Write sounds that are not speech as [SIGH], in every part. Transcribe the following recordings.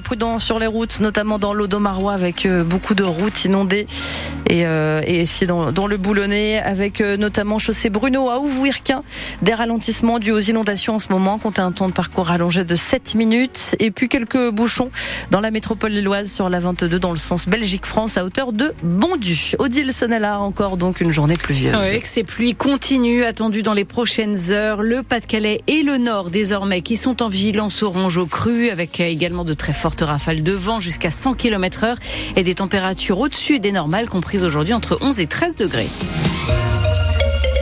prudents sur les routes, notamment dans l'Odomarois avec euh, beaucoup de routes inondées et, euh, et ici dans, le Boulonnais avec euh, notamment chaussée Bruno à Ouvouirquin. Des ralentissements dus aux inondations en ce moment. Comptez un temps de parcours allongé de 7 minutes et puis quelques bouchons dans la métropole lilloise sur la 22 dans le sens Belgique-France à hauteur de Bondu. Odile Sonnella encore donc une journée pluvieuse. Oui, que ces pluies continuent attendues dans les prochaines heures. Le Pas-de-Calais et le Nord désormais qui sont en vigilance orange au cru avec également de très fortes rafales de vent jusqu'à 100 km heure et des températures au-dessus des normales comprises aujourd'hui entre 11 et 13 degrés.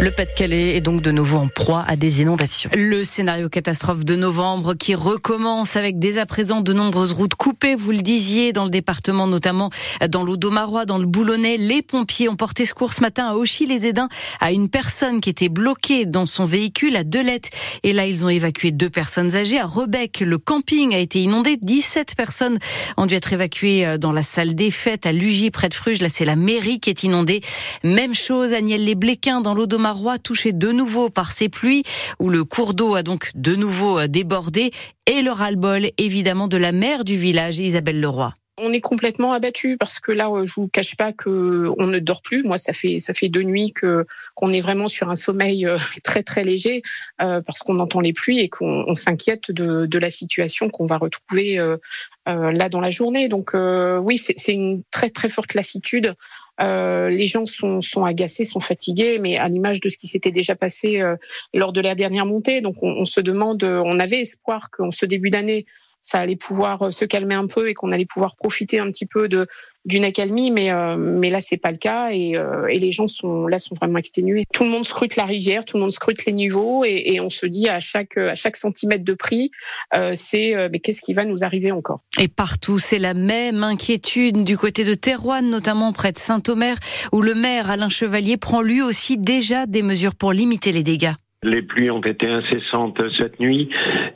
Le Pas-de-Calais est donc de nouveau en proie à des inondations. Le scénario catastrophe de novembre qui recommence avec dès à présent de nombreuses routes coupées, vous le disiez, dans le département, notamment dans l'Audomarois, dans le Boulonnais. Les pompiers ont porté secours ce matin à Auchy-les-Édins à une personne qui était bloquée dans son véhicule à Delette. Et là, ils ont évacué deux personnes âgées. À Rebec, le camping a été inondé. 17 personnes ont dû être évacuées dans la salle des fêtes à Lugy, près de Fruges. Là, c'est la mairie qui est inondée. Même chose à Niel-les-Bléquins, dans l'Audomarois Roi touché de nouveau par ces pluies, où le cours d'eau a donc de nouveau euh, débordé, et le ras-le-bol évidemment de la mère du village, Isabelle Leroy. On est complètement abattu parce que là, je vous cache pas que on ne dort plus. Moi, ça fait ça fait deux nuits que qu'on est vraiment sur un sommeil euh, [LAUGHS] très très léger euh, parce qu'on entend les pluies et qu'on s'inquiète de, de la situation qu'on va retrouver euh, là dans la journée. Donc oui, c'est une très très forte lassitude. les gens sont, sont agacés, sont fatigués, mais à l'image de ce qui s'était déjà passé lors de la dernière montée. Donc on, on se demande, on avait espoir qu'en ce début d'année, ça allait pouvoir euh, se calmer un peu et qu'on allait pouvoir profiter un petit peu de d'une accalmie, mais euh, mais là c'est pas le cas et, euh, et les gens sont là sont vraiment exténués. Tout le monde scrute la rivière, tout le monde scrute les niveaux et, on se dit à chaque à chaque centimètre de prix, c'est mais qu'est-ce qui va nous arriver encore? Et partout, c'est la même inquiétude du côté de Terouane, notamment près de Saint-Omer, où le maire Alain Chevalier prend lui aussi déjà des mesures pour limiter les dégâts. Les pluies ont été incessantes cette nuit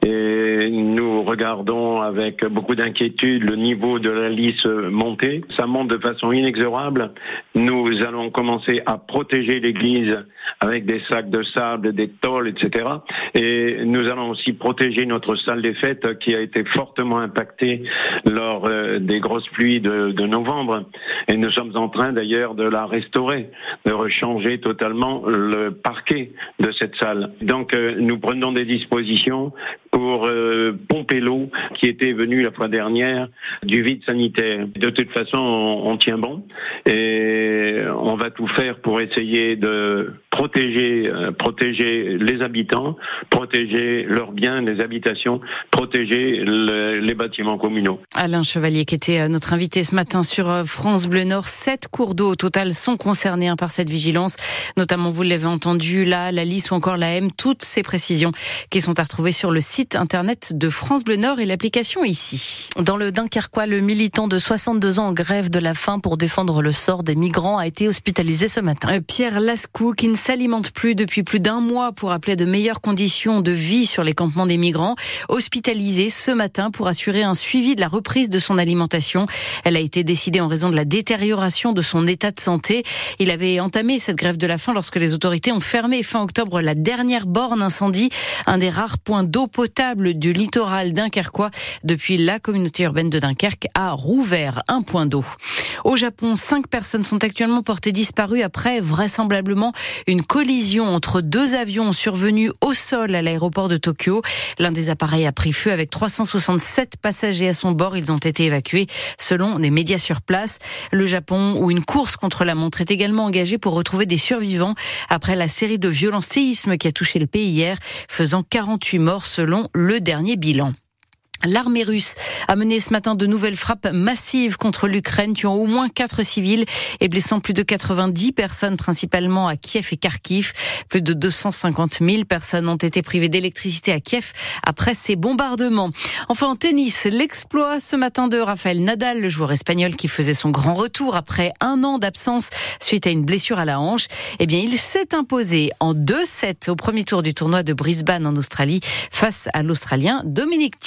et nous regardons avec beaucoup d'inquiétude le niveau de la lisse monter. Ça monte de façon inexorable. Nous allons commencer à protéger l'église avec des sacs de sable, des tôles, etc. Et nous allons aussi protéger notre salle des fêtes qui a été fortement impactée lors euh, des grosses pluies de, de novembre. Et nous sommes en train d'ailleurs de la restaurer, de rechanger totalement le parquet de cette salle. Donc euh, nous prenons des dispositions pour euh, pomper l'eau qui était venue la fois dernière du vide sanitaire. De toute façon, on, on, tient bon et on va tout faire pour essayer de protéger, euh, protéger les habitants, protéger leurs biens, les habitations, protéger le, les bâtiments communaux. Alain Chevalier, qui était euh, notre invité ce matin sur euh, France Bleu Nord, sept cours d'eau au total sont concernés hein, par cette vigilance, notamment vous l'avez entendu là, la Lys ou encore la M, toutes ces précisions qui sont à retrouver sur le site internet de France Bleu Nord et l'application ici. Dans le Dunkerquois, le militant de 62 ans en grève de la faim pour défendre le sort des migrants a été hospitalisé ce matin. Pierre Lascou, qui ne s'alimente plus depuis plus d'un mois pour appeler de meilleures conditions de vie sur les campements des migrants, hospitalisé ce matin pour assurer un suivi de la reprise de son alimentation. Elle a été décidée en raison de la détérioration de son état de santé. Il avait entamé cette grève de la faim lorsque les autorités ont fermé fin octobre la dernière borne incendie, un des rares points d'eau potable du littoral dunkerquois. Depuis la communauté urbaine de Dunkerque a rouvert un point d'eau. Au Japon, cinq personnes sont actuellement portées disparues après vraisemblablement une collision entre deux avions survenus au sol à l'aéroport de Tokyo. L'un des appareils a pris feu avec 367 passagers à son bord. Ils ont été évacués selon des médias sur place. Le Japon, où une course contre la montre est également engagée pour retrouver des survivants après la série de violents séismes qui a touché le pays hier, faisant 48 morts selon le dernier bilan. L'armée russe a mené ce matin de nouvelles frappes massives contre l'Ukraine, tuant au moins quatre civils et blessant plus de 90 personnes, principalement à Kiev et Kharkiv. Plus de 250 000 personnes ont été privées d'électricité à Kiev après ces bombardements. Enfin, en tennis, l'exploit ce matin de Rafael Nadal, le joueur espagnol qui faisait son grand retour après un an d'absence suite à une blessure à la hanche. Eh bien, il s'est imposé en 2-7 au premier tour du tournoi de Brisbane en Australie face à l'Australien Dominic Thiem.